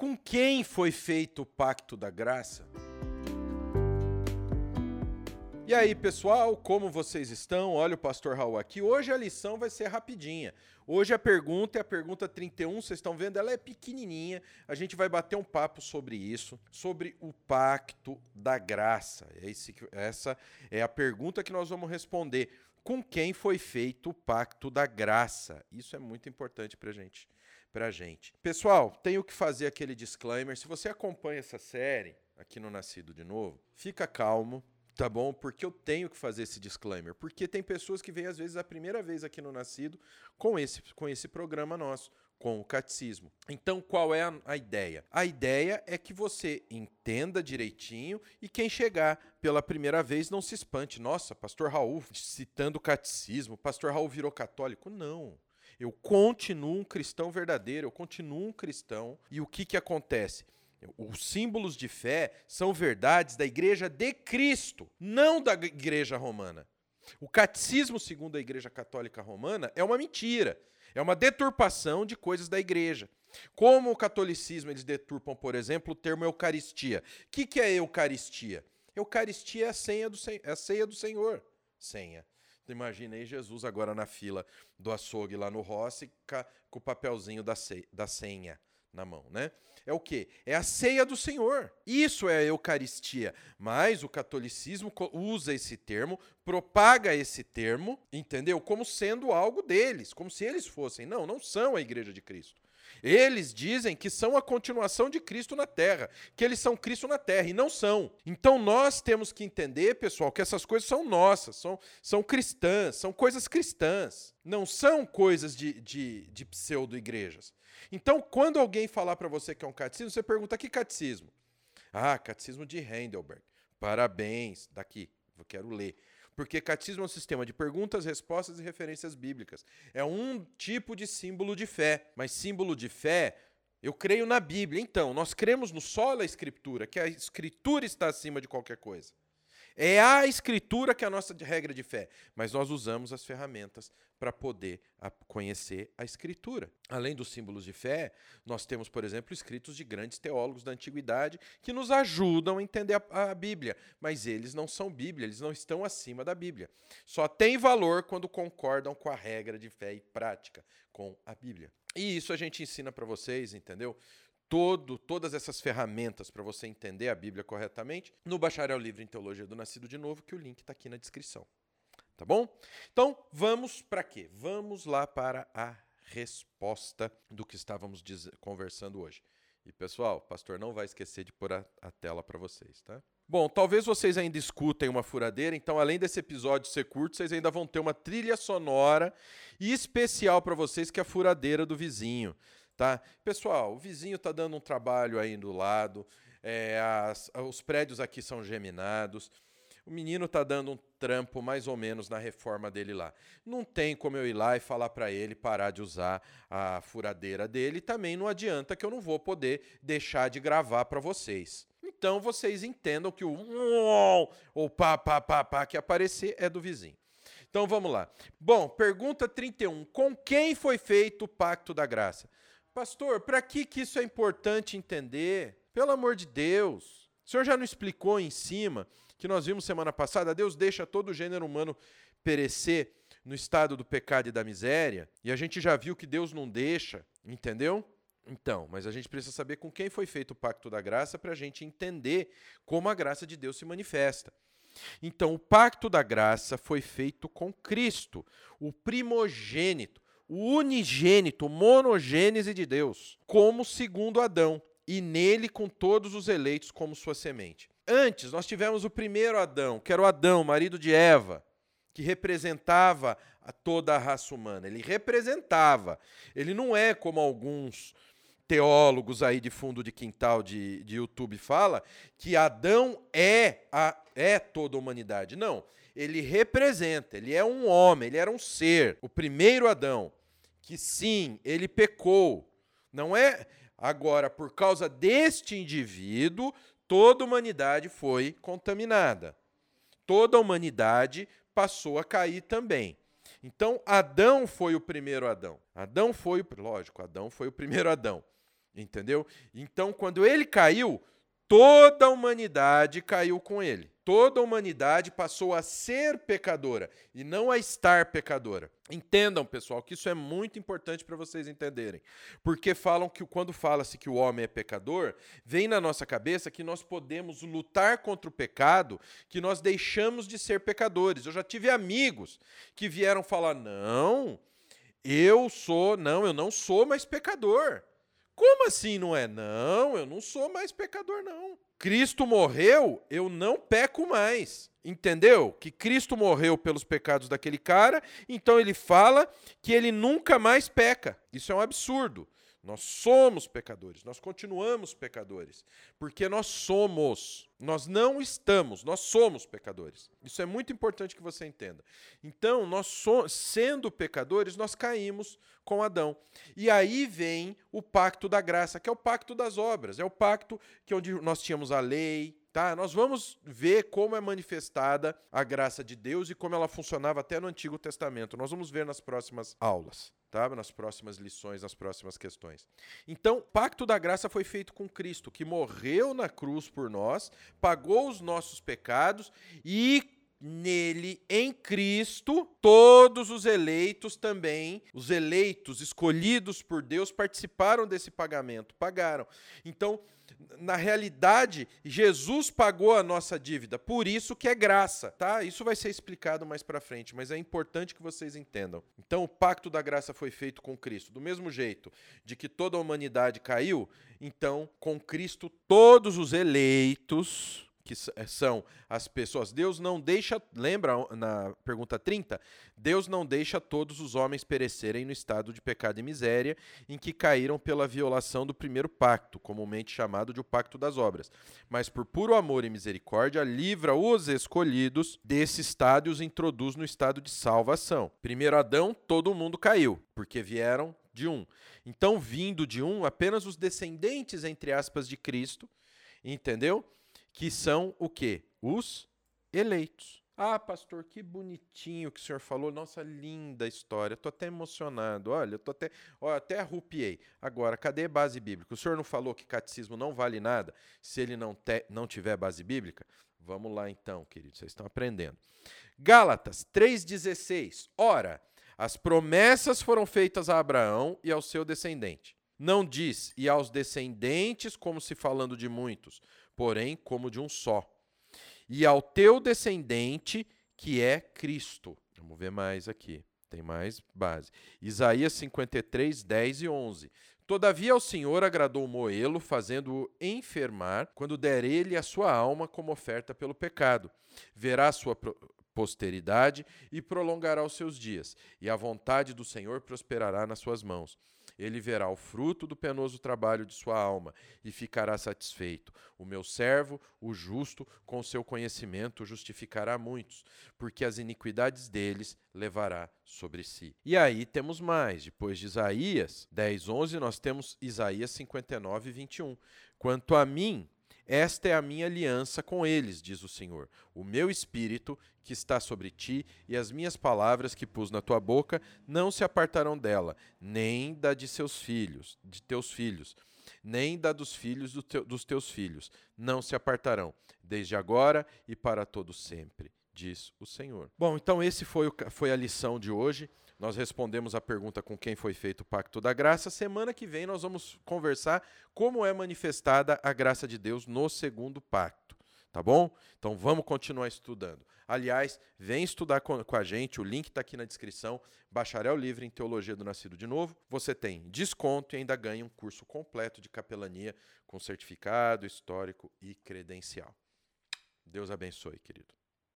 Com quem foi feito o pacto da graça? E aí, pessoal, como vocês estão? Olha o pastor Raul aqui. Hoje a lição vai ser rapidinha. Hoje a pergunta é a pergunta 31, vocês estão vendo, ela é pequenininha. A gente vai bater um papo sobre isso, sobre o pacto da graça. essa é a pergunta que nós vamos responder. Com quem foi feito o pacto da graça? Isso é muito importante para gente, a gente. Pessoal, tenho que fazer aquele disclaimer. Se você acompanha essa série aqui no Nascido de Novo, fica calmo tá bom? Porque eu tenho que fazer esse disclaimer. Porque tem pessoas que vêm, às vezes, a primeira vez aqui no Nascido com esse, com esse programa nosso, com o catecismo. Então, qual é a, a ideia? A ideia é que você entenda direitinho e quem chegar pela primeira vez não se espante. Nossa, pastor Raul citando o catecismo, pastor Raul virou católico. Não. Eu continuo um cristão verdadeiro, eu continuo um cristão. E o que, que acontece? Os símbolos de fé são verdades da igreja de Cristo, não da igreja romana. O catecismo, segundo a igreja católica romana, é uma mentira. É uma deturpação de coisas da igreja. Como o catolicismo, eles deturpam, por exemplo, o termo Eucaristia. O que, que é Eucaristia? Eucaristia é a, senha do, é a ceia do Senhor. Senha. Imagina aí Jesus agora na fila do açougue lá no Rossi com o papelzinho da, da senha na mão, né? É o que? É a ceia do Senhor. Isso é a Eucaristia. Mas o catolicismo usa esse termo, propaga esse termo, entendeu? Como sendo algo deles, como se eles fossem. Não, não são a igreja de Cristo. Eles dizem que são a continuação de Cristo na terra, que eles são Cristo na terra, e não são. Então nós temos que entender, pessoal, que essas coisas são nossas, são, são cristãs, são coisas cristãs, não são coisas de, de, de pseudo-igrejas. Então, quando alguém falar para você que é um catecismo, você pergunta: que catecismo? Ah, catecismo de Heidelberg. Parabéns, daqui, eu quero ler. Porque catecismo é um sistema de perguntas, respostas e referências bíblicas. É um tipo de símbolo de fé. Mas símbolo de fé, eu creio na Bíblia. Então, nós cremos no solo da Escritura, que a Escritura está acima de qualquer coisa. É a escritura que é a nossa regra de fé, mas nós usamos as ferramentas para poder conhecer a escritura. Além dos símbolos de fé, nós temos, por exemplo, escritos de grandes teólogos da antiguidade que nos ajudam a entender a, a Bíblia, mas eles não são Bíblia, eles não estão acima da Bíblia. Só tem valor quando concordam com a regra de fé e prática com a Bíblia. E isso a gente ensina para vocês, entendeu? Todo, todas essas ferramentas para você entender a Bíblia corretamente no Bacharel Livre em Teologia do Nascido de Novo, que o link está aqui na descrição. Tá bom? Então, vamos para quê? Vamos lá para a resposta do que estávamos conversando hoje. E pessoal, o pastor não vai esquecer de pôr a, a tela para vocês, tá? Bom, talvez vocês ainda escutem uma furadeira, então além desse episódio ser curto, vocês ainda vão ter uma trilha sonora especial para vocês que é a furadeira do vizinho tá? Pessoal, o vizinho tá dando um trabalho aí do lado, é, as, os prédios aqui são geminados, o menino tá dando um trampo mais ou menos na reforma dele lá. Não tem como eu ir lá e falar para ele parar de usar a furadeira dele, também não adianta que eu não vou poder deixar de gravar para vocês. Então vocês entendam que o ou pá, pá, pá, pá que aparecer é do vizinho. Então vamos lá. Bom, pergunta 31. Com quem foi feito o pacto da graça? Pastor, para que, que isso é importante entender? Pelo amor de Deus. O senhor já não explicou em cima que nós vimos semana passada? Deus deixa todo o gênero humano perecer no estado do pecado e da miséria. E a gente já viu que Deus não deixa, entendeu? Então, mas a gente precisa saber com quem foi feito o pacto da graça para a gente entender como a graça de Deus se manifesta. Então, o pacto da graça foi feito com Cristo, o primogênito o unigênito, monogênese de Deus, como segundo Adão, e nele com todos os eleitos como sua semente. Antes, nós tivemos o primeiro Adão, que era o Adão, marido de Eva, que representava a toda a raça humana. Ele representava. Ele não é como alguns teólogos aí de fundo de quintal de, de YouTube fala que Adão é a é toda a humanidade. Não, ele representa, ele é um homem, ele era um ser, o primeiro Adão que sim, ele pecou. Não é agora por causa deste indivíduo toda a humanidade foi contaminada. Toda a humanidade passou a cair também. Então, Adão foi o primeiro Adão. Adão foi, lógico, Adão foi o primeiro Adão. Entendeu? Então, quando ele caiu, toda a humanidade caiu com ele. Toda a humanidade passou a ser pecadora e não a estar pecadora. Entendam, pessoal, que isso é muito importante para vocês entenderem. Porque falam que quando fala-se que o homem é pecador, vem na nossa cabeça que nós podemos lutar contra o pecado, que nós deixamos de ser pecadores. Eu já tive amigos que vieram falar: "Não, eu sou, não, eu não sou mais pecador". Como assim não é? Não, eu não sou mais pecador não. Cristo morreu, eu não peco mais. Entendeu? Que Cristo morreu pelos pecados daquele cara, então ele fala que ele nunca mais peca. Isso é um absurdo. Nós somos pecadores, nós continuamos pecadores, porque nós somos, nós não estamos, nós somos pecadores. Isso é muito importante que você entenda. Então, nós so sendo pecadores, nós caímos com Adão. E aí vem o pacto da graça, que é o pacto das obras, é o pacto que onde nós tínhamos a lei, Tá? Nós vamos ver como é manifestada a graça de Deus e como ela funcionava até no Antigo Testamento. Nós vamos ver nas próximas aulas, tá? nas próximas lições, nas próximas questões. Então, o pacto da graça foi feito com Cristo, que morreu na cruz por nós, pagou os nossos pecados e nele, em Cristo, todos os eleitos também, os eleitos escolhidos por Deus, participaram desse pagamento, pagaram. Então, na realidade, Jesus pagou a nossa dívida, por isso que é graça, tá? Isso vai ser explicado mais para frente, mas é importante que vocês entendam. Então, o pacto da graça foi feito com Cristo, do mesmo jeito de que toda a humanidade caiu, então, com Cristo todos os eleitos que eh, são as pessoas. Deus não deixa, lembra na pergunta 30? Deus não deixa todos os homens perecerem no estado de pecado e miséria em que caíram pela violação do primeiro pacto, comumente chamado de o pacto das obras. Mas por puro amor e misericórdia, livra os escolhidos desse estado e os introduz no estado de salvação. Primeiro Adão, todo mundo caiu, porque vieram de um. Então, vindo de um, apenas os descendentes, entre aspas, de Cristo, entendeu? Que são o quê? Os eleitos. Ah, pastor, que bonitinho que o senhor falou. Nossa, linda história. Estou até emocionado. Olha, eu tô até, ó, até arrupiei. Agora, cadê base bíblica? O senhor não falou que catecismo não vale nada se ele não, te, não tiver base bíblica? Vamos lá então, queridos. Vocês estão aprendendo. Gálatas 3,16. Ora, as promessas foram feitas a Abraão e ao seu descendente. Não diz, e aos descendentes, como se falando de muitos, porém como de um só. E ao teu descendente, que é Cristo. Vamos ver mais aqui. Tem mais base. Isaías 53, 10 e 11. Todavia ao Senhor agradou Moelo, fazendo-o enfermar, quando der ele a sua alma como oferta pelo pecado. Verá a sua posteridade e prolongará os seus dias, e a vontade do Senhor prosperará nas suas mãos. Ele verá o fruto do penoso trabalho de sua alma e ficará satisfeito. O meu servo, o justo, com seu conhecimento justificará muitos, porque as iniquidades deles levará sobre si. E aí temos mais. Depois de Isaías 10, 11, nós temos Isaías 59, 21. Quanto a mim, esta é a minha aliança com eles, diz o Senhor. O meu espírito que está sobre ti e as minhas palavras que pus na tua boca não se apartarão dela, nem da de seus filhos, de teus filhos, nem da dos filhos do teu, dos teus filhos, não se apartarão, desde agora e para todo sempre, diz o Senhor. Bom, então esse foi, o, foi a lição de hoje. Nós respondemos a pergunta com quem foi feito o pacto da graça. Semana que vem nós vamos conversar como é manifestada a graça de Deus no segundo pacto. Tá bom? Então vamos continuar estudando. Aliás, vem estudar com, a gente, o link está aqui na descrição. Bacharel Livre em Teologia do Nascido de Novo. Você tem desconto e ainda ganha um curso completo de capelania com certificado, histórico e credencial. Deus abençoe, querido.